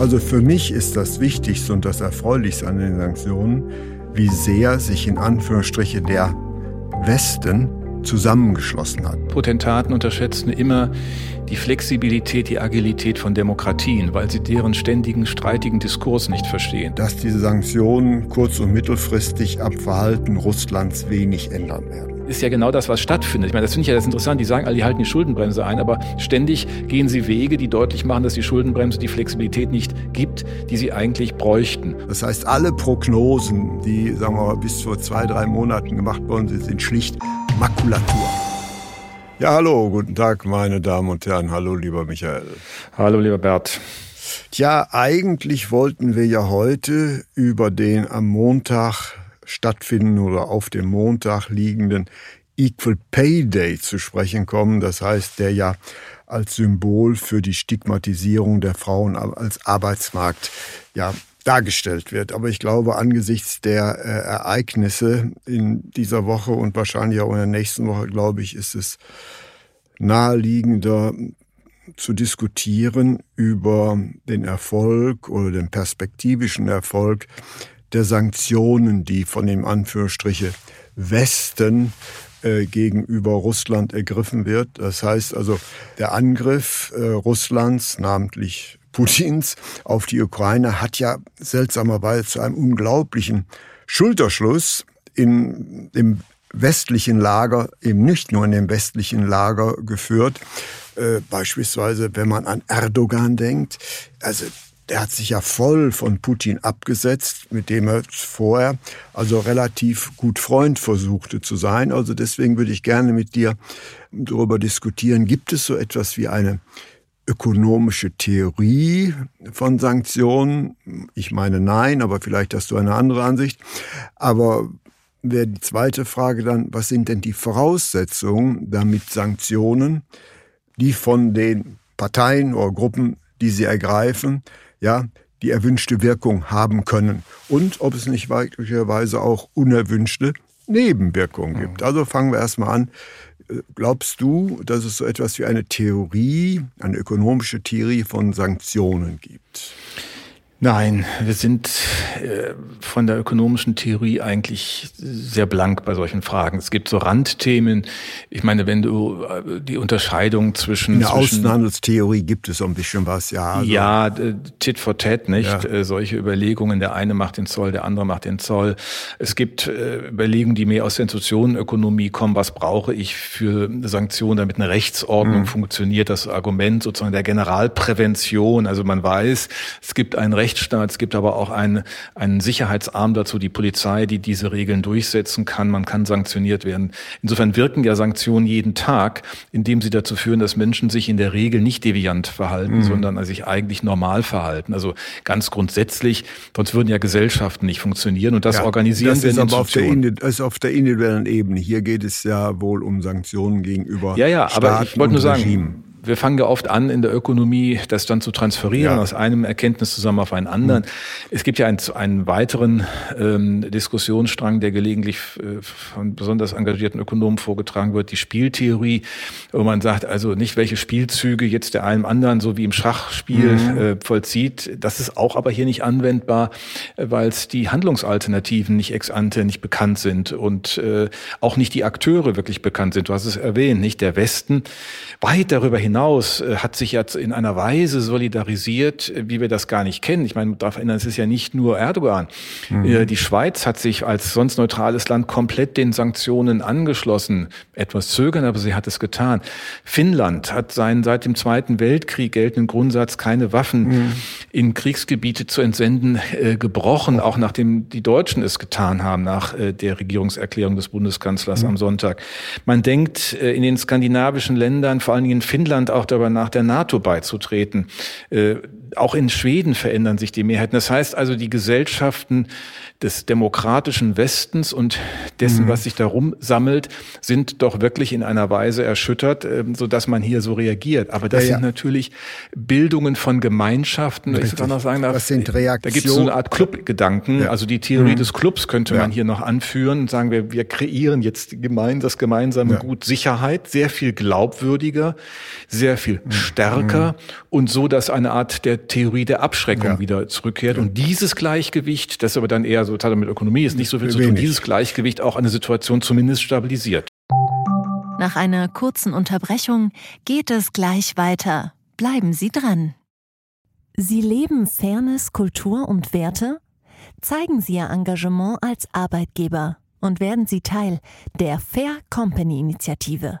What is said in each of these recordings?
Also für mich ist das Wichtigste und das Erfreulichste an den Sanktionen, wie sehr sich in Anführungsstriche der Westen zusammengeschlossen hat. Potentaten unterschätzen immer die Flexibilität, die Agilität von Demokratien, weil sie deren ständigen streitigen Diskurs nicht verstehen. Dass diese Sanktionen kurz- und mittelfristig am Verhalten Russlands wenig ändern werden ist ja genau das, was stattfindet. Ich meine, das finde ich ja das interessant. Die sagen alle, die halten die Schuldenbremse ein, aber ständig gehen sie Wege, die deutlich machen, dass die Schuldenbremse die Flexibilität nicht gibt, die sie eigentlich bräuchten. Das heißt, alle Prognosen, die, sagen wir mal, bis vor zwei, drei Monaten gemacht worden sind, sind schlicht Makulatur. Ja, hallo, guten Tag, meine Damen und Herren. Hallo, lieber Michael. Hallo, lieber Bert. Tja, eigentlich wollten wir ja heute über den am Montag stattfinden oder auf dem Montag liegenden Equal Pay Day zu sprechen kommen. Das heißt, der ja als Symbol für die Stigmatisierung der Frauen als Arbeitsmarkt ja dargestellt wird. Aber ich glaube, angesichts der äh, Ereignisse in dieser Woche und wahrscheinlich auch in der nächsten Woche, glaube ich, ist es naheliegender zu diskutieren über den Erfolg oder den perspektivischen Erfolg der Sanktionen, die von dem Anführungsstriche Westen äh, gegenüber Russland ergriffen wird. Das heißt also, der Angriff äh, Russlands, namentlich Putins, auf die Ukraine hat ja seltsamerweise zu einem unglaublichen Schulterschluss in dem westlichen Lager, eben nicht nur in dem westlichen Lager geführt. Äh, beispielsweise, wenn man an Erdogan denkt, also der hat sich ja voll von Putin abgesetzt, mit dem er vorher also relativ gut Freund versuchte zu sein. Also deswegen würde ich gerne mit dir darüber diskutieren, gibt es so etwas wie eine ökonomische Theorie von Sanktionen? Ich meine nein, aber vielleicht hast du eine andere Ansicht. Aber wäre die zweite Frage dann, was sind denn die Voraussetzungen, damit Sanktionen, die von den Parteien oder Gruppen, die sie ergreifen, ja, die erwünschte Wirkung haben können und ob es nicht möglicherweise auch unerwünschte Nebenwirkungen gibt. Mhm. Also fangen wir erstmal an. Glaubst du, dass es so etwas wie eine Theorie, eine ökonomische Theorie von Sanktionen gibt? Nein, wir sind äh, von der ökonomischen Theorie eigentlich sehr blank bei solchen Fragen. Es gibt so Randthemen. Ich meine, wenn du äh, die Unterscheidung zwischen... In der Außenhandelstheorie gibt es so ein bisschen was, ja. Also. Ja, äh, Tit for Tat, nicht? Ja. Äh, solche Überlegungen, der eine macht den Zoll, der andere macht den Zoll. Es gibt äh, Überlegungen, die mehr aus der Institutionenökonomie kommen. Was brauche ich für Sanktionen, damit eine Rechtsordnung mhm. funktioniert? Das Argument sozusagen der Generalprävention. Also man weiß, es gibt ein Recht Rechtsstaat. Es gibt aber auch einen, einen Sicherheitsarm dazu, die Polizei, die diese Regeln durchsetzen kann. Man kann sanktioniert werden. Insofern wirken ja Sanktionen jeden Tag, indem sie dazu führen, dass Menschen sich in der Regel nicht deviant verhalten, mhm. sondern sich eigentlich normal verhalten. Also ganz grundsätzlich, sonst würden ja Gesellschaften nicht funktionieren und das ja, organisieren das ist aber auf der, ist auf der individuellen Ebene. Hier geht es ja wohl um Sanktionen gegenüber Ja, ja, Staaten aber ich wollte nur sagen, wir fangen ja oft an, in der Ökonomie das dann zu transferieren, ja. aus einem Erkenntnis zusammen auf einen anderen. Mhm. Es gibt ja einen, einen weiteren ähm, Diskussionsstrang, der gelegentlich äh, von besonders engagierten Ökonomen vorgetragen wird, die Spieltheorie, wo man sagt, also nicht welche Spielzüge jetzt der einem anderen, so wie im Schachspiel, mhm. äh, vollzieht. Das ist auch aber hier nicht anwendbar, weil es die Handlungsalternativen nicht ex ante, nicht bekannt sind und äh, auch nicht die Akteure wirklich bekannt sind. Du hast es erwähnt, nicht der Westen. Weit darüber hinaus hinaus äh, hat sich jetzt in einer Weise solidarisiert, äh, wie wir das gar nicht kennen. Ich meine, man darf erinnern, es ist ja nicht nur Erdogan. Mhm. Äh, die Schweiz hat sich als sonst neutrales Land komplett den Sanktionen angeschlossen. Etwas zögern, aber sie hat es getan. Finnland hat seinen seit dem Zweiten Weltkrieg geltenden Grundsatz, keine Waffen mhm. in Kriegsgebiete zu entsenden, gebrochen, auch nachdem die Deutschen es getan haben, nach der Regierungserklärung des Bundeskanzlers mhm. am Sonntag. Man denkt in den skandinavischen Ländern, vor allen Dingen in Finnland, Deutschland auch darüber nach, der NATO beizutreten. Auch in Schweden verändern sich die Mehrheiten. Das heißt also, die Gesellschaften des demokratischen Westens und dessen, mhm. was sich darum sammelt, sind doch wirklich in einer Weise erschüttert, ähm, so dass man hier so reagiert. Aber das ja, ja. sind natürlich Bildungen von Gemeinschaften. Richtig. Ich soll noch sagen, das sind Reaktionen. Da gibt es so eine Art Clubgedanken. Ja. Also die Theorie mhm. des Clubs könnte man hier noch anführen und sagen, wir, wir kreieren jetzt gemein, das gemeinsame Gut Sicherheit, sehr viel glaubwürdiger, sehr viel mhm. stärker mhm. und so, dass eine Art der Theorie der Abschreckung wieder zurückkehrt. Und dieses Gleichgewicht, das aber dann eher so hat mit Ökonomie ist nicht so viel zu tun, dieses Gleichgewicht auch eine Situation zumindest stabilisiert. Nach einer kurzen Unterbrechung geht es gleich weiter. Bleiben Sie dran. Sie leben Fairness, Kultur und Werte? Zeigen Sie Ihr Engagement als Arbeitgeber und werden Sie Teil der Fair Company Initiative.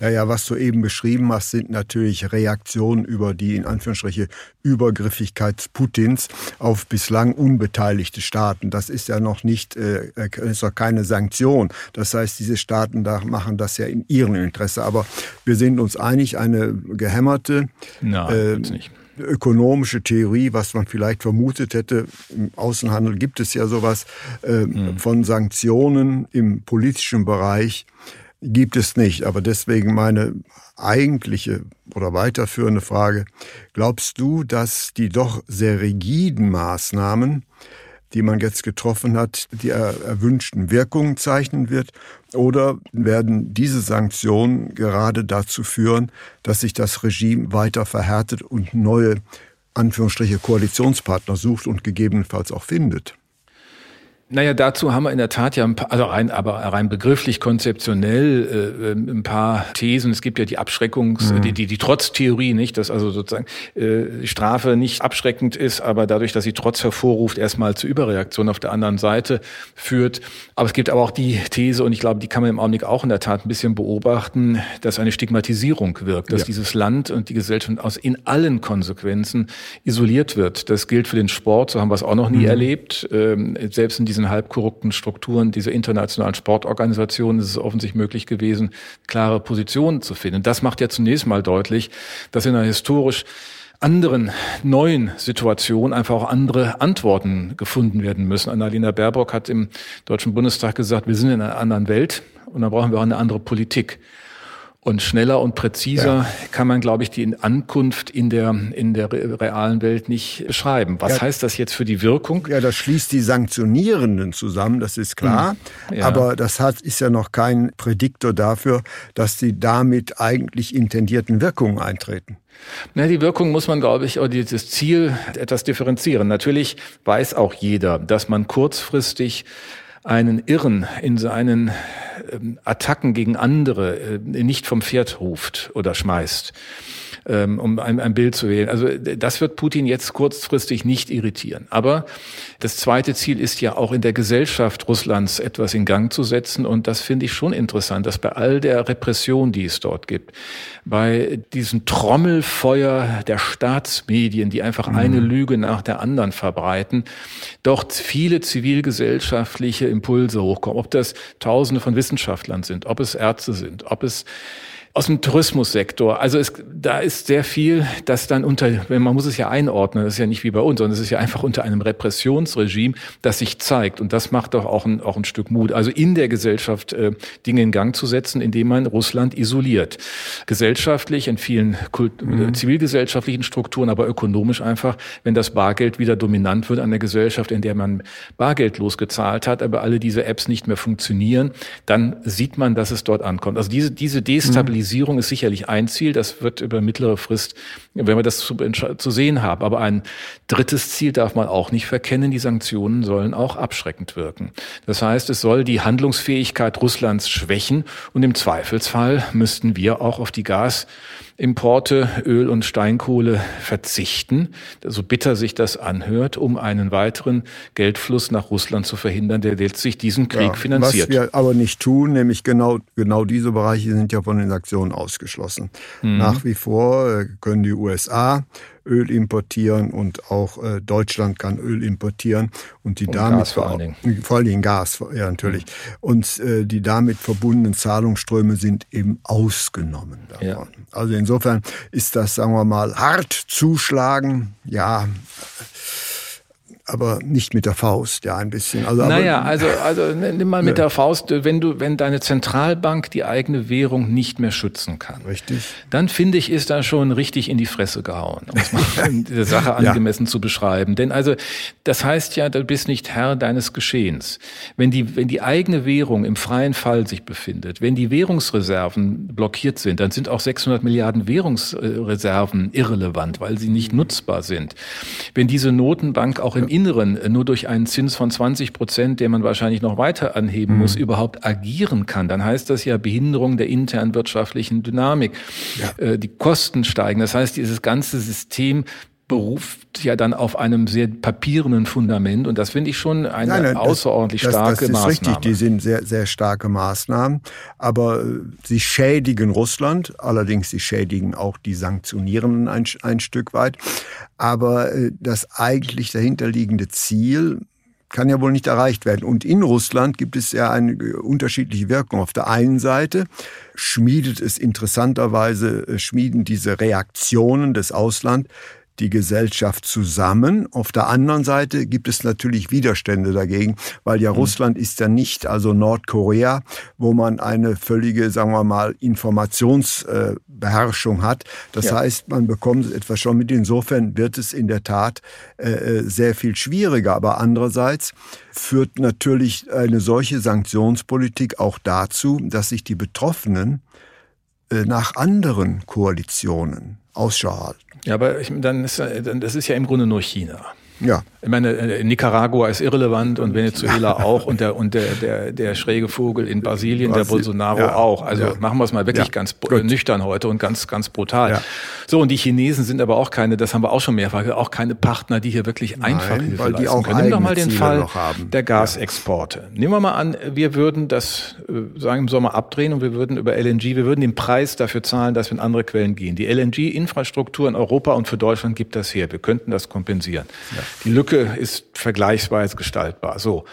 Ja, ja, was du eben beschrieben hast, sind natürlich Reaktionen über die in Anführungsstriche Übergriffigkeit Putins auf bislang unbeteiligte Staaten. Das ist ja noch nicht, äh, ist doch keine Sanktion. Das heißt, diese Staaten da machen das ja in ihrem Interesse. Aber wir sind uns einig, eine gehämmerte Nein, äh, ökonomische Theorie, was man vielleicht vermutet hätte. Im Außenhandel gibt es ja sowas äh, mhm. von Sanktionen im politischen Bereich gibt es nicht. Aber deswegen meine eigentliche oder weiterführende Frage, glaubst du, dass die doch sehr rigiden Maßnahmen, die man jetzt getroffen hat, die erwünschten Wirkungen zeichnen wird? Oder werden diese Sanktionen gerade dazu führen, dass sich das Regime weiter verhärtet und neue Anführungsstriche Koalitionspartner sucht und gegebenenfalls auch findet? Naja, dazu haben wir in der Tat ja ein paar, also rein, aber rein begrifflich, konzeptionell äh, ein paar Thesen. Es gibt ja die Abschreckungs-, mhm. die, die, die Trotztheorie, nicht, dass also sozusagen äh, Strafe nicht abschreckend ist, aber dadurch, dass sie Trotz hervorruft, erstmal zu Überreaktion auf der anderen Seite führt. Aber es gibt aber auch die These, und ich glaube, die kann man im Augenblick auch in der Tat ein bisschen beobachten, dass eine Stigmatisierung wirkt, dass ja. dieses Land und die Gesellschaft aus in allen Konsequenzen isoliert wird. Das gilt für den Sport, so haben wir es auch noch nie mhm. erlebt. Ähm, selbst in diesen diesen halbkorrupten Strukturen dieser internationalen Sportorganisationen ist es offensichtlich möglich gewesen, klare Positionen zu finden. Das macht ja zunächst mal deutlich, dass in einer historisch anderen neuen Situation einfach auch andere Antworten gefunden werden müssen. Annalena Baerbock hat im Deutschen Bundestag gesagt, wir sind in einer anderen Welt und da brauchen wir auch eine andere Politik. Und schneller und präziser ja. kann man, glaube ich, die Ankunft in der, in der realen Welt nicht beschreiben. Was ja. heißt das jetzt für die Wirkung? Ja, das schließt die Sanktionierenden zusammen, das ist klar. Hm. Ja. Aber das hat, ist ja noch kein Prädiktor dafür, dass die damit eigentlich intendierten Wirkungen eintreten. Na, die Wirkung muss man, glaube ich, oder dieses Ziel etwas differenzieren. Natürlich weiß auch jeder, dass man kurzfristig einen Irren in seinen ähm, Attacken gegen andere äh, nicht vom Pferd ruft oder schmeißt. Ähm, um ein, ein Bild zu wählen. Also das wird Putin jetzt kurzfristig nicht irritieren. Aber das zweite Ziel ist ja auch in der Gesellschaft Russlands etwas in Gang zu setzen. Und das finde ich schon interessant, dass bei all der Repression, die es dort gibt, bei diesem Trommelfeuer der Staatsmedien, die einfach mhm. eine Lüge nach der anderen verbreiten, dort viele zivilgesellschaftliche Impulse hochkommen. Ob das Tausende von Wissenschaftlern sind, ob es Ärzte sind, ob es aus dem Tourismussektor. Also es, da ist sehr viel, das dann unter, man muss es ja einordnen, das ist ja nicht wie bei uns, sondern es ist ja einfach unter einem Repressionsregime, das sich zeigt. Und das macht doch auch ein, auch ein Stück Mut. Also in der Gesellschaft äh, Dinge in Gang zu setzen, indem man Russland isoliert. Gesellschaftlich, in vielen Kult mhm. zivilgesellschaftlichen Strukturen, aber ökonomisch einfach, wenn das Bargeld wieder dominant wird an der Gesellschaft, in der man bargeldlos gezahlt hat, aber alle diese Apps nicht mehr funktionieren, dann sieht man, dass es dort ankommt. Also diese, diese Destabilisierung mhm Stabilisierung ist sicherlich ein Ziel. Das wird über mittlere Frist, wenn wir das zu, zu sehen haben. Aber ein drittes Ziel darf man auch nicht verkennen. Die Sanktionen sollen auch abschreckend wirken. Das heißt, es soll die Handlungsfähigkeit Russlands schwächen und im Zweifelsfall müssten wir auch auf die Gas Importe Öl und Steinkohle verzichten, so bitter sich das anhört, um einen weiteren Geldfluss nach Russland zu verhindern, der letztlich diesen Krieg ja, finanziert. Was wir aber nicht tun, nämlich genau, genau diese Bereiche sind ja von den Sanktionen ausgeschlossen. Mhm. Nach wie vor äh, können die USA Öl importieren und auch äh, Deutschland kann Öl importieren und die und damit Gas vor allen Dingen. vor allen Dingen Gas, ja natürlich. Mhm. Und äh, die damit verbundenen Zahlungsströme sind eben ausgenommen davon. Ja. Also insofern ist das, sagen wir mal, hart zuschlagen, ja aber nicht mit der Faust, ja, ein bisschen. Also, naja, also, also nimm mal mit der Faust, wenn du, wenn deine Zentralbank die eigene Währung nicht mehr schützen kann. Richtig. Dann finde ich, ist da schon richtig in die Fresse gehauen, um es mal der Sache angemessen ja. zu beschreiben. Denn also, das heißt ja, du bist nicht Herr deines Geschehens. Wenn die, wenn die eigene Währung im freien Fall sich befindet, wenn die Währungsreserven blockiert sind, dann sind auch 600 Milliarden Währungsreserven irrelevant, weil sie nicht nutzbar sind. Wenn diese Notenbank auch im Inneren nur durch einen Zins von 20 Prozent, den man wahrscheinlich noch weiter anheben mhm. muss, überhaupt agieren kann, dann heißt das ja Behinderung der internen wirtschaftlichen Dynamik. Ja. Äh, die Kosten steigen. Das heißt, dieses ganze System beruft ja dann auf einem sehr papierenden Fundament und das finde ich schon eine nein, nein, außerordentlich das, starke das, das ist Maßnahme. Richtig, die sind sehr, sehr starke Maßnahmen, aber äh, sie schädigen Russland, allerdings sie schädigen auch die Sanktionierenden ein, ein Stück weit. Aber äh, das eigentlich dahinterliegende Ziel, kann ja wohl nicht erreicht werden. Und in Russland gibt es ja eine äh, unterschiedliche Wirkung. Auf der einen Seite schmiedet es interessanterweise, schmieden diese Reaktionen des Ausland die Gesellschaft zusammen. Auf der anderen Seite gibt es natürlich Widerstände dagegen, weil ja mhm. Russland ist ja nicht also Nordkorea, wo man eine völlige, sagen wir mal, Informationsbeherrschung hat. Das ja. heißt, man bekommt etwas schon mit. Insofern wird es in der Tat äh, äh, sehr viel schwieriger. Aber andererseits führt natürlich eine solche Sanktionspolitik auch dazu, dass sich die Betroffenen äh, nach anderen Koalitionen Ausschau halten. Ja, aber ich, dann ist, das ist ja im Grunde nur China. Ja. Ich meine, äh, Nicaragua ist irrelevant und Venezuela auch und der, und der, der, der schräge Vogel in Brasilien, Brasil der Bolsonaro ja. auch. Also ja. machen wir es mal wirklich ja. ganz Gut. nüchtern heute und ganz, ganz brutal. So, und die Chinesen sind aber auch keine, das haben wir auch schon mehrfach, auch keine Partner, die hier wirklich Nein, einfach Hilfe weil die auch können. Nimm doch mal den Ziele Fall der Gasexporte. Nehmen wir mal an, wir würden das, äh, sagen im Sommer abdrehen und wir würden über LNG, wir würden den Preis dafür zahlen, dass wir in andere Quellen gehen. Die LNG-Infrastruktur in Europa und für Deutschland gibt das her. Wir könnten das kompensieren. Die Lücke ist vergleichsweise gestaltbar. So.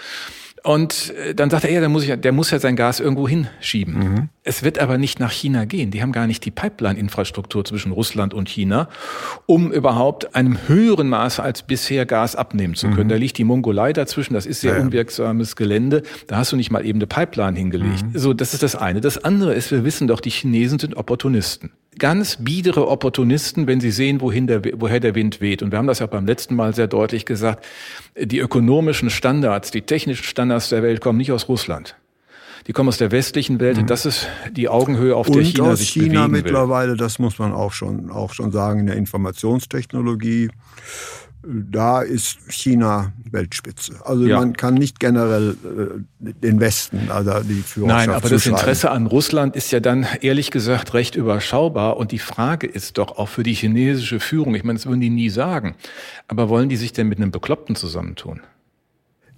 Und äh, dann sagt er, ja, der muss, ja, der muss ja sein Gas irgendwo hinschieben. Mhm. Es wird aber nicht nach China gehen. Die haben gar nicht die Pipeline-Infrastruktur zwischen Russland und China, um überhaupt einem höheren Maße als bisher Gas abnehmen zu können. Mhm. Da liegt die Mongolei dazwischen. Das ist sehr ja, unwirksames Gelände. Da hast du nicht mal eben eine Pipeline hingelegt. Mhm. So, das ist das eine. Das andere ist, wir wissen doch, die Chinesen sind Opportunisten ganz biedere Opportunisten, wenn sie sehen, wohin der, woher der Wind weht. Und wir haben das ja beim letzten Mal sehr deutlich gesagt. Die ökonomischen Standards, die technischen Standards der Welt kommen nicht aus Russland. Die kommen aus der westlichen Welt. Mhm. Und das ist die Augenhöhe, auf der China aus sich China mittlerweile, will. das muss man auch schon, auch schon sagen, in der Informationstechnologie da ist China Weltspitze. Also ja. man kann nicht generell äh, den Westen, also die Führerschaft Nein, aber das Interesse an Russland ist ja dann ehrlich gesagt recht überschaubar. Und die Frage ist doch auch für die chinesische Führung, ich meine, das würden die nie sagen, aber wollen die sich denn mit einem Bekloppten zusammentun?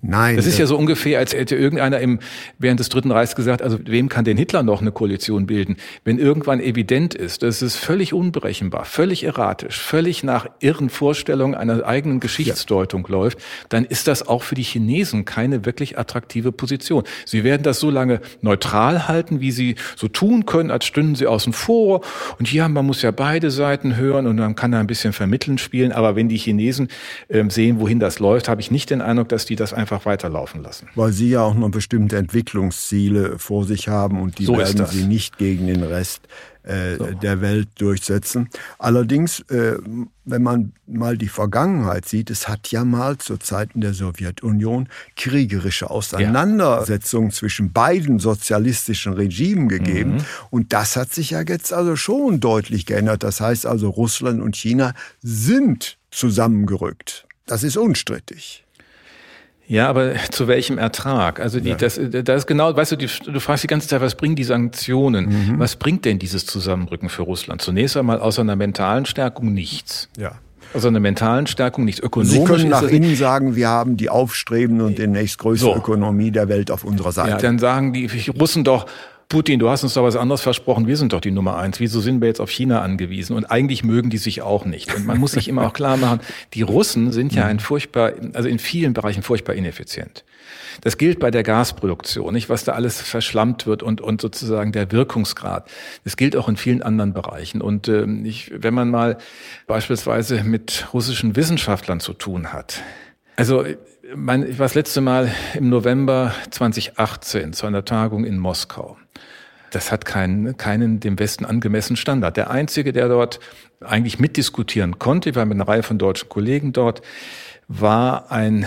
Nein. Das ist ja so ungefähr, als hätte irgendeiner im, während des Dritten Reichs gesagt, also wem kann denn Hitler noch eine Koalition bilden? Wenn irgendwann evident ist, das ist völlig unberechenbar, völlig erratisch, völlig nach irren Vorstellungen einer eigenen Geschichtsdeutung ja. läuft, dann ist das auch für die Chinesen keine wirklich attraktive Position. Sie werden das so lange neutral halten, wie sie so tun können, als stünden sie außen vor. Und ja, man muss ja beide Seiten hören und man kann da ein bisschen vermitteln spielen. Aber wenn die Chinesen äh, sehen, wohin das läuft, habe ich nicht den Eindruck, dass die das einfach einfach weiterlaufen lassen. Weil Sie ja auch noch bestimmte Entwicklungsziele vor sich haben und die so werden Sie nicht gegen den Rest äh, so. der Welt durchsetzen. Allerdings, äh, wenn man mal die Vergangenheit sieht, es hat ja mal zu Zeiten der Sowjetunion kriegerische Auseinandersetzungen ja. zwischen beiden sozialistischen Regimen gegeben. Mhm. Und das hat sich ja jetzt also schon deutlich geändert. Das heißt also, Russland und China sind zusammengerückt. Das ist unstrittig. Ja, aber zu welchem Ertrag? Also die, ja. das, das ist genau, weißt du, die, du fragst die ganze Zeit, was bringen die Sanktionen? Mhm. Was bringt denn dieses Zusammenrücken für Russland? Zunächst einmal außer einer mentalen Stärkung nichts. Ja. Also einer mentalen Stärkung, nichts ökonomisch. Sie können nach innen sagen, wir haben die aufstrebende und demnächst größte so. Ökonomie der Welt auf unserer Seite. Ja, dann sagen die Russen doch, Putin, du hast uns doch was anderes versprochen, wir sind doch die Nummer eins. Wieso sind wir jetzt auf China angewiesen? Und eigentlich mögen die sich auch nicht. Und man muss sich immer auch klar machen, die Russen sind ja ein furchtbar, also in vielen Bereichen furchtbar ineffizient. Das gilt bei der Gasproduktion, nicht, was da alles verschlammt wird und, und sozusagen der Wirkungsgrad. Das gilt auch in vielen anderen Bereichen. Und äh, ich, wenn man mal beispielsweise mit russischen Wissenschaftlern zu tun hat, also mein, ich war das letzte Mal im November 2018 zu einer Tagung in Moskau. Das hat keinen, keinen dem Westen angemessenen Standard. Der einzige, der dort eigentlich mitdiskutieren konnte, wir haben eine Reihe von deutschen Kollegen dort, war ein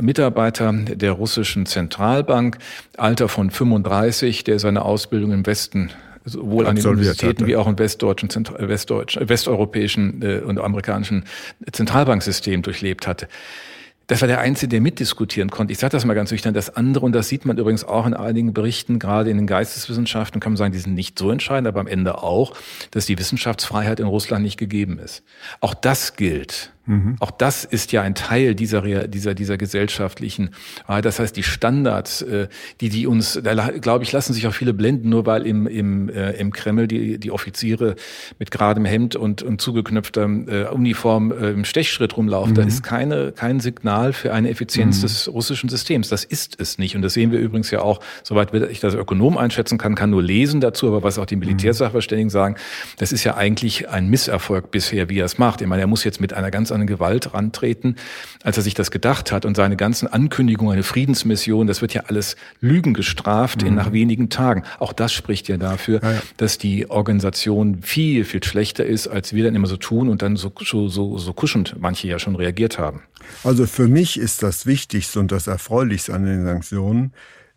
Mitarbeiter der russischen Zentralbank, Alter von 35, der seine Ausbildung im Westen sowohl an den Universitäten hatte. wie auch im westdeutschen, westdeutschen, westeuropäischen äh, und amerikanischen Zentralbanksystem durchlebt hatte. Das war der Einzige, der mitdiskutieren konnte. Ich sage das mal ganz nüchtern. Das andere, und das sieht man übrigens auch in einigen Berichten, gerade in den Geisteswissenschaften, kann man sagen, die sind nicht so entscheidend, aber am Ende auch, dass die Wissenschaftsfreiheit in Russland nicht gegeben ist. Auch das gilt. Mhm. Auch das ist ja ein Teil dieser, dieser, dieser gesellschaftlichen, das heißt, die Standards, äh, die, die uns, da glaube ich, lassen sich auch viele blenden, nur weil im, im, äh, im Kreml die, die Offiziere mit geradem Hemd und, und zugeknöpfter äh, Uniform äh, im Stechschritt rumlaufen. Mhm. Da ist keine, kein Signal für eine Effizienz mhm. des russischen Systems. Das ist es nicht. Und das sehen wir übrigens ja auch, soweit ich das Ökonom einschätzen kann, kann nur lesen dazu, aber was auch die Militärsachverständigen sagen, das ist ja eigentlich ein Misserfolg bisher, wie er es macht. Ich meine, er muss jetzt mit einer ganz an Gewalt rantreten, als er sich das gedacht hat. Und seine ganzen Ankündigungen, eine Friedensmission, das wird ja alles Lügen gestraft mhm. in nach wenigen Tagen. Auch das spricht ja dafür, ja, ja. dass die Organisation viel, viel schlechter ist, als wir dann immer so tun und dann so, so, so, so kuschend manche ja schon reagiert haben. Also für mich ist das Wichtigste und das Erfreulichste an den Sanktionen,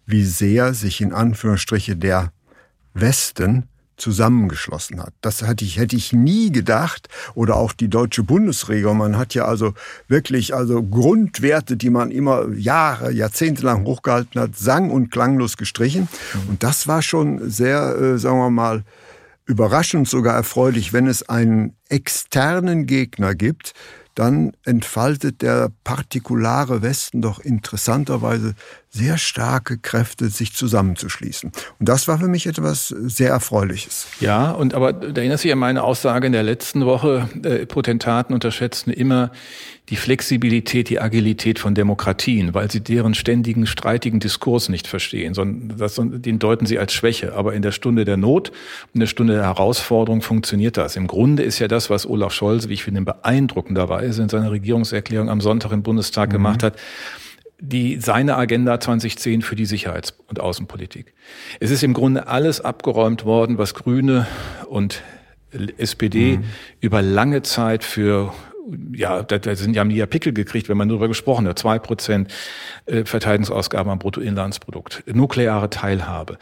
wie sehr sich in Anführungsstriche der Westen zusammengeschlossen hat. Das hätte ich, hätte ich nie gedacht. Oder auch die deutsche Bundesregierung. Man hat ja also wirklich also Grundwerte, die man immer Jahre, Jahrzehnte lang hochgehalten hat, sang- und klanglos gestrichen. Und das war schon sehr, äh, sagen wir mal, überraschend, sogar erfreulich, wenn es einen externen Gegner gibt, dann entfaltet der partikulare Westen doch interessanterweise sehr starke Kräfte, sich zusammenzuschließen. Und das war für mich etwas sehr Erfreuliches. Ja, und aber da erinnert sich an meine Aussage in der letzten Woche, äh, Potentaten unterschätzen immer die Flexibilität, die Agilität von Demokratien, weil sie deren ständigen streitigen Diskurs nicht verstehen, sondern das, den deuten sie als Schwäche. Aber in der Stunde der Not, in der Stunde der Herausforderung funktioniert das. Im Grunde ist ja das, was Olaf Scholz, wie ich finde, beeindruckenderweise in seiner Regierungserklärung am Sonntag im Bundestag mhm. gemacht hat, die, seine Agenda 2010 für die Sicherheits- und Außenpolitik. Es ist im Grunde alles abgeräumt worden, was Grüne und SPD mhm. über lange Zeit für ja, da, sind ja haben die ja Pickel gekriegt, wenn man darüber gesprochen hat. Zwei Prozent äh, Verteidigungsausgaben am Bruttoinlandsprodukt, nukleare Teilhabe,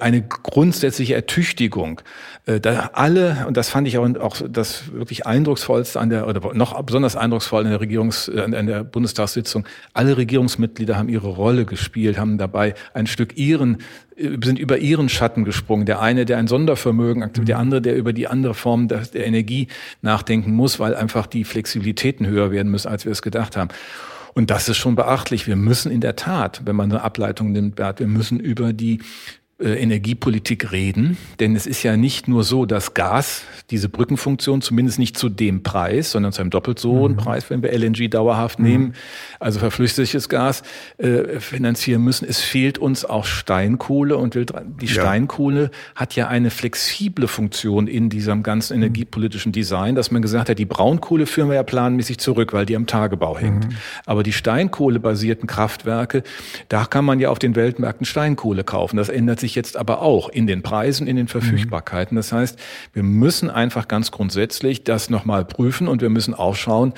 eine grundsätzliche Ertüchtigung. Äh, da alle und das fand ich auch, auch das wirklich eindrucksvollste an der oder noch besonders eindrucksvoll in der Regierungs äh, an der Bundestagssitzung. Alle Regierungsmitglieder haben ihre Rolle gespielt, haben dabei ein Stück ihren sind über ihren Schatten gesprungen. Der eine, der ein Sondervermögen aktiviert, der andere, der über die andere Form der, der Energie nachdenken muss, weil einfach die Flexibilitäten höher werden müssen, als wir es gedacht haben. Und das ist schon beachtlich. Wir müssen in der Tat, wenn man eine Ableitung nimmt, wir müssen über die äh, Energiepolitik reden. Denn es ist ja nicht nur so, dass Gas diese Brückenfunktion zumindest nicht zu dem Preis, sondern zu einem doppelt so hohen mhm. Preis, wenn wir LNG dauerhaft mhm. nehmen, also verflüchtigtes Gas, äh, finanzieren müssen. Es fehlt uns auch Steinkohle und die ja. Steinkohle hat ja eine flexible Funktion in diesem ganzen mhm. energiepolitischen Design, dass man gesagt hat, die Braunkohle führen wir ja planmäßig zurück, weil die am Tagebau hängt. Mhm. Aber die Steinkohlebasierten Kraftwerke, da kann man ja auf den Weltmärkten Steinkohle kaufen. Das ändert sich sich jetzt aber auch in den Preisen, in den Verfügbarkeiten. Das heißt, wir müssen einfach ganz grundsätzlich das nochmal prüfen und wir müssen auch schauen,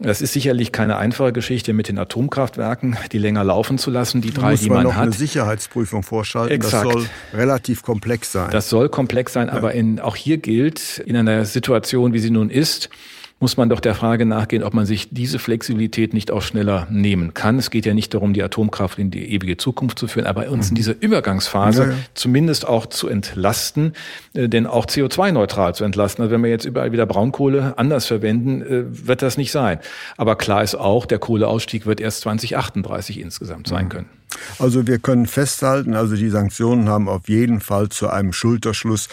das ist sicherlich keine einfache Geschichte mit den Atomkraftwerken, die länger laufen zu lassen, die drei, die man, man noch hat. eine Sicherheitsprüfung vorschalten. Exakt. Das soll relativ komplex sein. Das soll komplex sein, ja. aber in, auch hier gilt, in einer Situation, wie sie nun ist, muss man doch der Frage nachgehen, ob man sich diese Flexibilität nicht auch schneller nehmen kann. Es geht ja nicht darum, die Atomkraft in die ewige Zukunft zu führen, aber uns in mhm. dieser Übergangsphase ja, ja. zumindest auch zu entlasten, äh, denn auch CO2-neutral zu entlasten. Also wenn wir jetzt überall wieder Braunkohle anders verwenden, äh, wird das nicht sein. Aber klar ist auch, der Kohleausstieg wird erst 2038 insgesamt sein mhm. können. Also wir können festhalten, also die Sanktionen haben auf jeden Fall zu einem Schulterschluss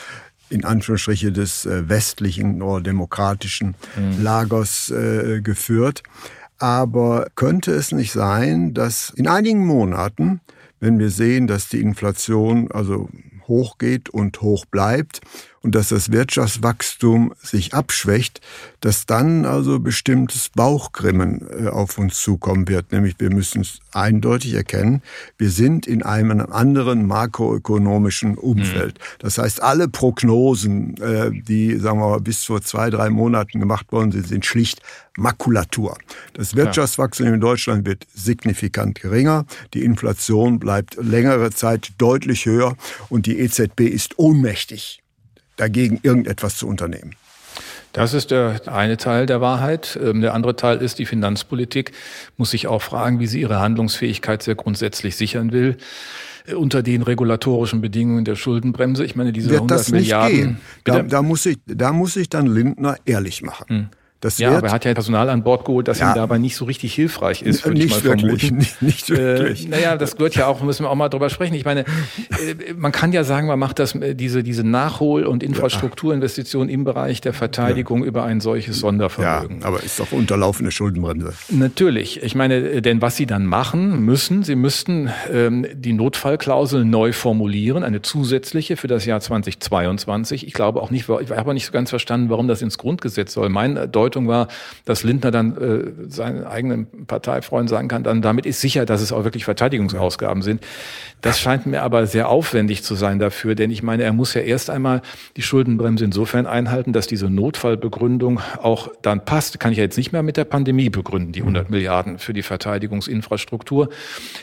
in Anführungsstriche des äh, westlichen oder demokratischen mhm. Lagers äh, geführt. Aber könnte es nicht sein, dass in einigen Monaten, wenn wir sehen, dass die Inflation also hochgeht und hoch bleibt und dass das Wirtschaftswachstum sich abschwächt, dass dann also bestimmtes Bauchgrimmen äh, auf uns zukommen wird. Nämlich wir müssen es eindeutig erkennen, wir sind in einem anderen makroökonomischen Umfeld. Mhm. Das heißt, alle Prognosen, äh, die sagen wir mal, bis vor zwei, drei Monaten gemacht worden sind, sind schlicht Makulatur. Das Wirtschaftswachstum in Deutschland wird signifikant geringer, die Inflation bleibt längere Zeit deutlich höher und die EZB ist ohnmächtig dagegen irgendetwas zu unternehmen. Das ist der eine Teil der Wahrheit. Ähm, der andere Teil ist, die Finanzpolitik muss sich auch fragen, wie sie ihre Handlungsfähigkeit sehr grundsätzlich sichern will äh, unter den regulatorischen Bedingungen der Schuldenbremse. Ich meine, diese Wird 100 Milliarden. Da, da, muss ich, da muss ich dann Lindner ehrlich machen. Hm. Das ja, aber er hat ja Personal an Bord geholt, das ja, ihm dabei nicht so richtig hilfreich ist, würde ich mal wirklich, vermuten. Nicht, nicht wirklich. Äh, naja, das gehört ja auch, müssen wir auch mal drüber sprechen. Ich meine, äh, man kann ja sagen, man macht das, äh, diese, diese Nachhol- und Infrastrukturinvestitionen im Bereich der Verteidigung ja. über ein solches Sondervermögen. Ja, aber ist doch unterlaufende Schuldenbremse. Natürlich. Ich meine, äh, denn was sie dann machen müssen, sie müssten ähm, die Notfallklausel neu formulieren, eine zusätzliche für das Jahr 2022. Ich glaube auch nicht, ich habe nicht so ganz verstanden, warum das ins Grundgesetz soll. Mein Deutung war, dass Lindner dann äh, seinen eigenen Parteifreunden sagen kann, dann damit ist sicher, dass es auch wirklich Verteidigungsausgaben sind. Das scheint mir aber sehr aufwendig zu sein dafür, denn ich meine, er muss ja erst einmal die Schuldenbremse insofern einhalten, dass diese Notfallbegründung auch dann passt. Kann ich ja jetzt nicht mehr mit der Pandemie begründen, die 100 Milliarden für die Verteidigungsinfrastruktur.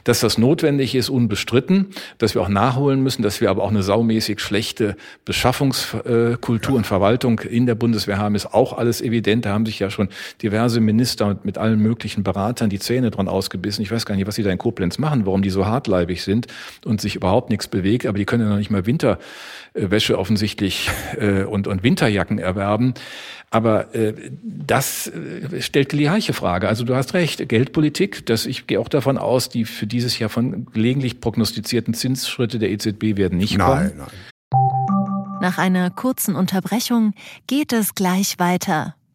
Dass das notwendig ist, unbestritten, dass wir auch nachholen müssen, dass wir aber auch eine saumäßig schlechte Beschaffungskultur und Verwaltung in der Bundeswehr haben, ist auch alles evident. Da haben sich ja schon diverse Minister mit allen möglichen Beratern die Zähne dran ausgebissen. Ich weiß gar nicht, was sie da in Koblenz machen, warum die so hartleibig sind und sich überhaupt nichts bewegt. Aber die können ja noch nicht mal Winterwäsche offensichtlich äh, und, und Winterjacken erwerben. Aber äh, das äh, stellt die gleiche Frage. Also du hast recht, Geldpolitik, das, ich gehe auch davon aus, die für dieses Jahr von gelegentlich prognostizierten Zinsschritte der EZB werden nicht nein, kommen. Nein. Nach einer kurzen Unterbrechung geht es gleich weiter.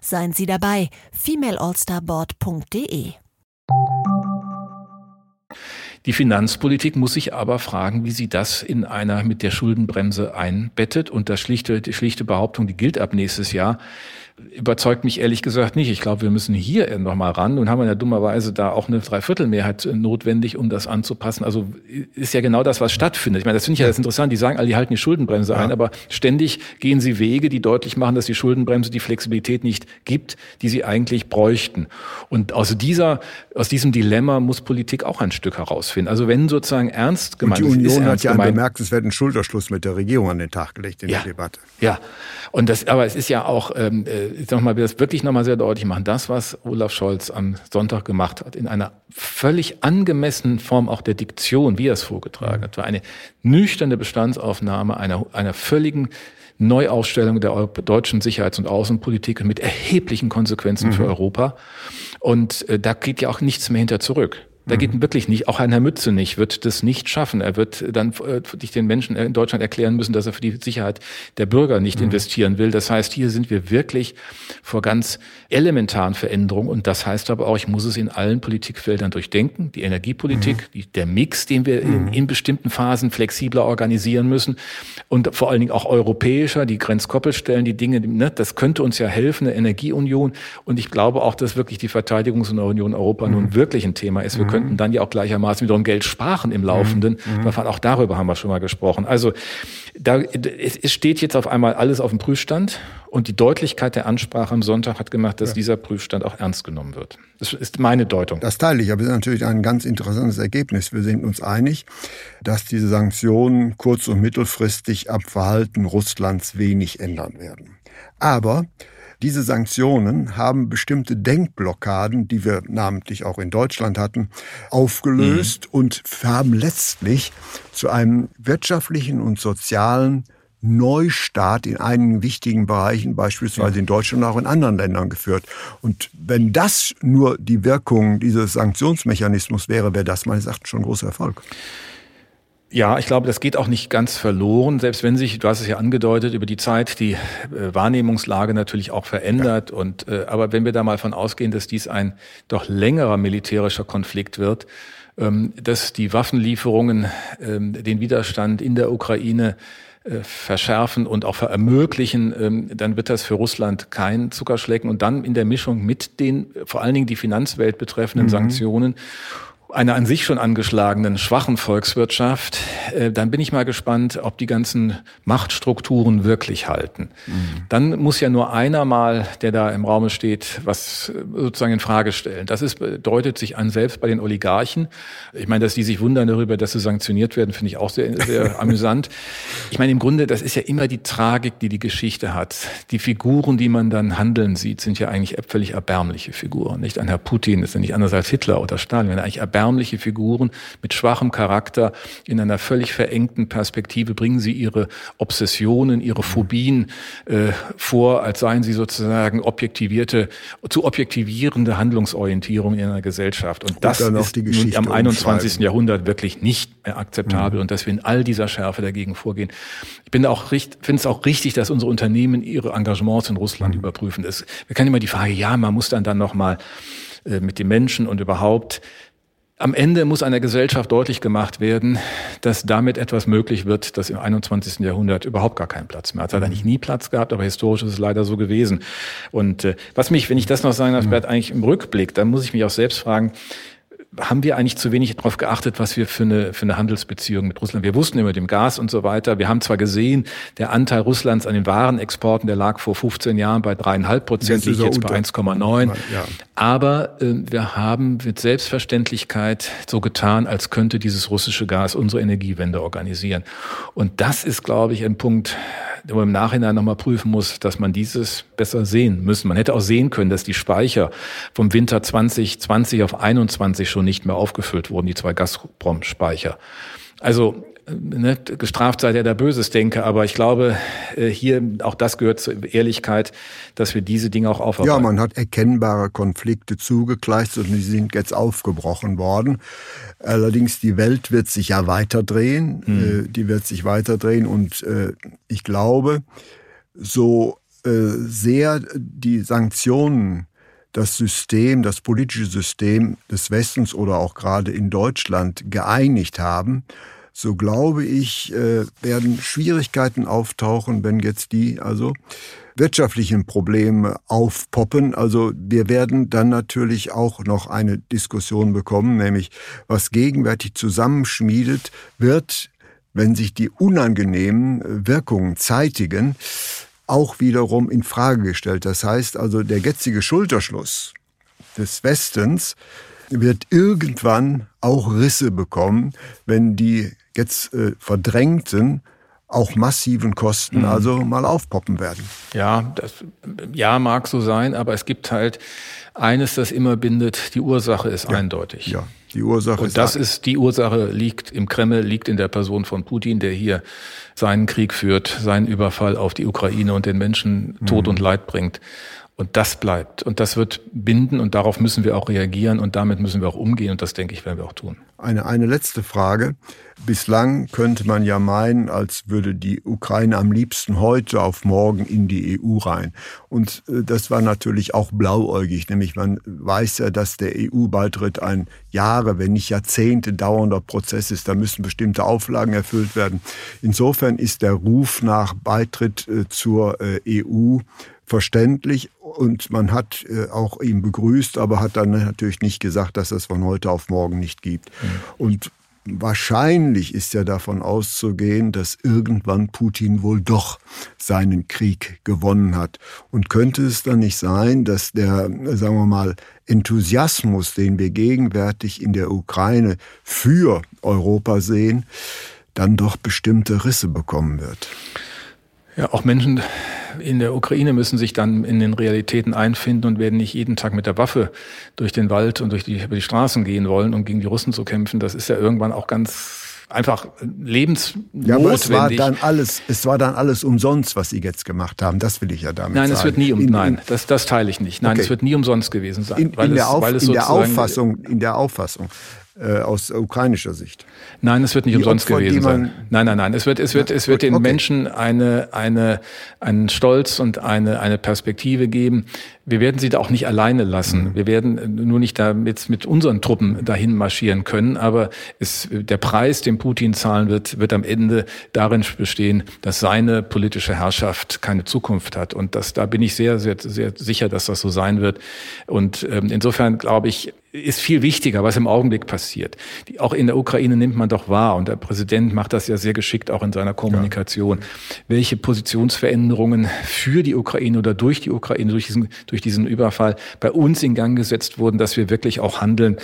Seien Sie dabei, femaleallstarboard.de. Die Finanzpolitik muss sich aber fragen, wie sie das in einer mit der Schuldenbremse einbettet. Und das schlichte, die schlichte Behauptung, die gilt ab nächstes Jahr, überzeugt mich ehrlich gesagt nicht. Ich glaube, wir müssen hier nochmal ran und haben ja dummerweise da auch eine Dreiviertelmehrheit notwendig, um das anzupassen. Also ist ja genau das, was stattfindet. Ich meine, das finde ich ja das interessant. Die sagen alle, die halten die Schuldenbremse ja. ein, aber ständig gehen sie Wege, die deutlich machen, dass die Schuldenbremse die Flexibilität nicht gibt, die sie eigentlich bräuchten. Und aus dieser, aus diesem Dilemma muss Politik auch ein Stück herausfinden. Also wenn sozusagen ernst gemeint ist. Die Union hat ja gemeint, bemerkt, es wird ein Schulterschluss mit der Regierung an den Tag gelegt in ja, der Debatte. Ja. Und das, aber es ist ja auch, ähm, äh, ich sag mal, wir das wirklich nochmal sehr deutlich machen. Das, was Olaf Scholz am Sonntag gemacht hat, in einer völlig angemessenen Form auch der Diktion, wie er es vorgetragen hat, war eine nüchterne Bestandsaufnahme einer, einer völligen Neuausstellung der deutschen Sicherheits- und Außenpolitik mit erheblichen Konsequenzen mhm. für Europa. Und äh, da geht ja auch nichts mehr hinter zurück. Da mhm. geht wirklich nicht, auch ein Herr Mütze nicht, wird das nicht schaffen. Er wird dann äh, den Menschen in Deutschland erklären müssen, dass er für die Sicherheit der Bürger nicht mhm. investieren will. Das heißt, hier sind wir wirklich vor ganz elementaren Veränderungen. Und das heißt aber auch, ich muss es in allen Politikfeldern durchdenken. Die Energiepolitik, mhm. die, der Mix, den wir in, mhm. in bestimmten Phasen flexibler organisieren müssen und vor allen Dingen auch europäischer, die Grenzkoppelstellen, die Dinge, ne, das könnte uns ja helfen, eine Energieunion. Und ich glaube auch, dass wirklich die Verteidigungsunion Europa nun mhm. wirklich ein Thema ist. Wir mhm. Könnten dann ja auch gleichermaßen wiederum Geld sparen im Laufenden. Mhm. Auch darüber haben wir schon mal gesprochen. Also da, es steht jetzt auf einmal alles auf dem Prüfstand und die Deutlichkeit der Ansprache am Sonntag hat gemacht, dass ja. dieser Prüfstand auch ernst genommen wird. Das ist meine Deutung. Das teile ich, aber es ist natürlich ein ganz interessantes Ergebnis. Wir sind uns einig, dass diese Sanktionen kurz- und mittelfristig am Verhalten Russlands wenig ändern werden. Aber diese Sanktionen haben bestimmte Denkblockaden, die wir namentlich auch in Deutschland hatten, aufgelöst mhm. und haben letztlich zu einem wirtschaftlichen und sozialen Neustart in einigen wichtigen Bereichen, beispielsweise in Deutschland und auch in anderen Ländern geführt. Und wenn das nur die Wirkung dieses Sanktionsmechanismus wäre, wäre das meines Erachtens schon ein großer Erfolg. Ja, ich glaube, das geht auch nicht ganz verloren, selbst wenn sich, du hast es ja angedeutet, über die Zeit die äh, Wahrnehmungslage natürlich auch verändert. Ja. Und äh, aber wenn wir da mal von ausgehen, dass dies ein doch längerer militärischer Konflikt wird, ähm, dass die Waffenlieferungen ähm, den Widerstand in der Ukraine äh, verschärfen und auch verermöglichen, ähm, dann wird das für Russland kein Zuckerschlecken. Und dann in der Mischung mit den vor allen Dingen die Finanzwelt betreffenden mhm. Sanktionen einer an sich schon angeschlagenen, schwachen Volkswirtschaft, äh, dann bin ich mal gespannt, ob die ganzen Machtstrukturen wirklich halten. Mhm. Dann muss ja nur einer mal, der da im Raume steht, was äh, sozusagen in Frage stellen. Das ist, bedeutet sich an selbst bei den Oligarchen. Ich meine, dass die sich wundern darüber, dass sie sanktioniert werden, finde ich auch sehr, sehr amüsant. Ich meine, im Grunde, das ist ja immer die Tragik, die die Geschichte hat. Die Figuren, die man dann handeln sieht, sind ja eigentlich völlig erbärmliche Figuren. Nicht ein Herr Putin ist ja nicht anders als Hitler oder Stalin, wenn er eigentlich erbärmlich erbärmliche Figuren mit schwachem Charakter in einer völlig verengten Perspektive bringen sie ihre Obsessionen, ihre Phobien äh, vor, als seien sie sozusagen objektivierte, zu objektivierende Handlungsorientierung in einer Gesellschaft. Und das ist nun am 21. Jahrhundert wirklich nicht mehr akzeptabel mhm. und dass wir in all dieser Schärfe dagegen vorgehen. Ich bin auch finde es auch richtig, dass unsere Unternehmen ihre Engagements in Russland mhm. überprüfen. Das, wir können immer die Frage, ja, man muss dann dann noch mal äh, mit den Menschen und überhaupt am Ende muss einer Gesellschaft deutlich gemacht werden, dass damit etwas möglich wird, das im 21. Jahrhundert überhaupt gar keinen Platz mehr hat. Es hat eigentlich nie Platz gehabt, aber historisch ist es leider so gewesen. Und äh, was mich, wenn ich das noch sagen darf, Bert, eigentlich im Rückblick, dann muss ich mich auch selbst fragen, haben wir eigentlich zu wenig darauf geachtet, was wir für eine, für eine Handelsbeziehung mit Russland. Wir wussten immer dem Gas und so weiter. Wir haben zwar gesehen, der Anteil Russlands an den Warenexporten, der lag vor 15 Jahren bei dreieinhalb Prozent, liegt jetzt bei 1,9. Ja. Aber äh, wir haben mit Selbstverständlichkeit so getan, als könnte dieses russische Gas unsere Energiewende organisieren. Und das ist, glaube ich, ein Punkt, man im Nachhinein nochmal prüfen muss, dass man dieses besser sehen müssen. Man hätte auch sehen können, dass die Speicher vom Winter 2020 auf 21 schon nicht mehr aufgefüllt wurden, die zwei Gazprom-Speicher. Also ne, gestraft sei der, der Böses denke, aber ich glaube, äh, hier auch das gehört zur Ehrlichkeit, dass wir diese Dinge auch aufarbeiten. Ja, man hat erkennbare Konflikte zugekleistert und die sind jetzt aufgebrochen worden. Allerdings die Welt wird sich ja weiterdrehen, mhm. die wird sich weiterdrehen und äh, ich glaube, so sehr die Sanktionen das System, das politische System des Westens oder auch gerade in Deutschland geeinigt haben, so glaube ich, äh, werden Schwierigkeiten auftauchen, wenn jetzt die also wirtschaftlichen Probleme aufpoppen. Also wir werden dann natürlich auch noch eine Diskussion bekommen, nämlich was gegenwärtig zusammenschmiedet, wird, wenn sich die unangenehmen Wirkungen zeitigen, auch wiederum in Frage gestellt. Das heißt also, der jetzige Schulterschluss des Westens wird irgendwann auch Risse bekommen, wenn die jetzt äh, verdrängten auch massiven Kosten mhm. also mal aufpoppen werden. Ja, das ja mag so sein, aber es gibt halt eines, das immer bindet, die Ursache ist ja. eindeutig. Ja, die Ursache Und ist das ist die Ursache liegt im Kreml, liegt in der Person von Putin, der hier seinen Krieg führt, seinen Überfall auf die Ukraine und den Menschen Tod mhm. und Leid bringt. Und das bleibt. Und das wird binden und darauf müssen wir auch reagieren und damit müssen wir auch umgehen. Und das, denke ich, werden wir auch tun. Eine, eine letzte Frage. Bislang könnte man ja meinen, als würde die Ukraine am liebsten heute auf morgen in die EU rein. Und äh, das war natürlich auch blauäugig. Nämlich man weiß ja, dass der EU-Beitritt ein Jahre, wenn nicht Jahrzehnte dauernder Prozess ist. Da müssen bestimmte Auflagen erfüllt werden. Insofern ist der Ruf nach Beitritt äh, zur äh, EU verständlich und man hat äh, auch ihn begrüßt, aber hat dann natürlich nicht gesagt, dass es von heute auf morgen nicht gibt. Mhm. Und wahrscheinlich ist ja davon auszugehen, dass irgendwann Putin wohl doch seinen Krieg gewonnen hat. Und könnte es dann nicht sein, dass der, sagen wir mal, Enthusiasmus, den wir gegenwärtig in der Ukraine für Europa sehen, dann doch bestimmte Risse bekommen wird? Ja, auch Menschen in der Ukraine müssen sich dann in den Realitäten einfinden und werden nicht jeden Tag mit der Waffe durch den Wald und durch die, über die Straßen gehen wollen, um gegen die Russen zu kämpfen. Das ist ja irgendwann auch ganz einfach lebensnotwendig. Ja, aber es war dann alles, es war dann alles umsonst, was Sie jetzt gemacht haben. Das will ich ja damit nein, sagen. Nein, es wird nie um, in, nein, das, das teile ich nicht. Nein, okay. es wird nie umsonst gewesen sein. In, in der, Auf, in der Auffassung, in der Auffassung äh, aus ukrainischer Sicht. Nein, es wird nicht die umsonst Opfer, gewesen sein. Nein, nein, nein. Es wird, es wird, es wird den okay. Menschen eine, eine, einen Stolz und eine, eine Perspektive geben. Wir werden sie da auch nicht alleine lassen. Mhm. Wir werden nur nicht da jetzt mit unseren Truppen dahin marschieren können. Aber es, der Preis, den Putin zahlen wird, wird am Ende darin bestehen, dass seine politische Herrschaft keine Zukunft hat. Und das, da bin ich sehr, sehr, sehr sicher, dass das so sein wird. Und ähm, insofern glaube ich, ist viel wichtiger, was im Augenblick passiert. Die, auch in der Ukraine nimmt man doch wahr, und der Präsident macht das ja sehr geschickt auch in seiner Kommunikation, ja. welche Positionsveränderungen für die Ukraine oder durch die Ukraine, durch diesen, durch diesen Überfall bei uns in Gang gesetzt wurden, dass wir wirklich auch handeln.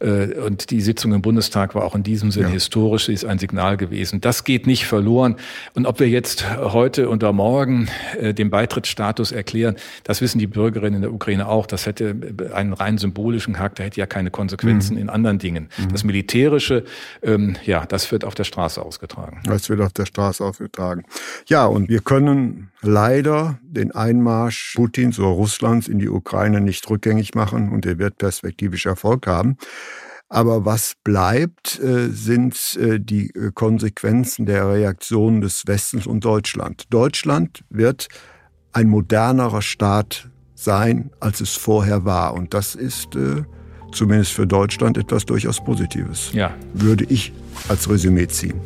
Äh, und die Sitzung im Bundestag war auch in diesem Sinne ja. historisch, sie ist ein Signal gewesen. Das geht nicht verloren. Und ob wir jetzt heute oder morgen äh, den Beitrittsstatus erklären, das wissen die Bürgerinnen in der Ukraine auch. Das hätte einen rein symbolischen Charakter, hätte ja keine Konsequenzen mhm. in anderen Dingen. Mhm. Das Militärische, ähm, ja, das wird auf der Straße ausgetragen. Das wird auf der Straße ausgetragen. Ja, und wir können leider den Einmarsch Putins oder Russlands in die Ukraine nicht rückgängig machen und er wird perspektivisch Erfolg haben. Aber was bleibt, äh, sind äh, die äh, Konsequenzen der Reaktion des Westens und Deutschland. Deutschland wird ein modernerer Staat sein, als es vorher war. Und das ist zumindest für Deutschland etwas durchaus Positives. Ja. Würde ich als Resümee ziehen.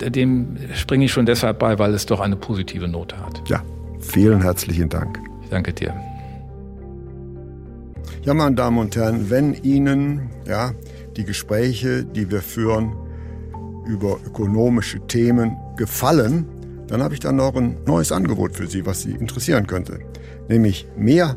Dem springe ich schon deshalb bei, weil es doch eine positive Note hat. Ja, vielen herzlichen Dank. Ich danke dir. Ja, meine Damen und Herren, wenn Ihnen ja, die Gespräche, die wir führen über ökonomische Themen gefallen, dann habe ich dann noch ein neues Angebot für Sie, was Sie interessieren könnte. Nämlich mehr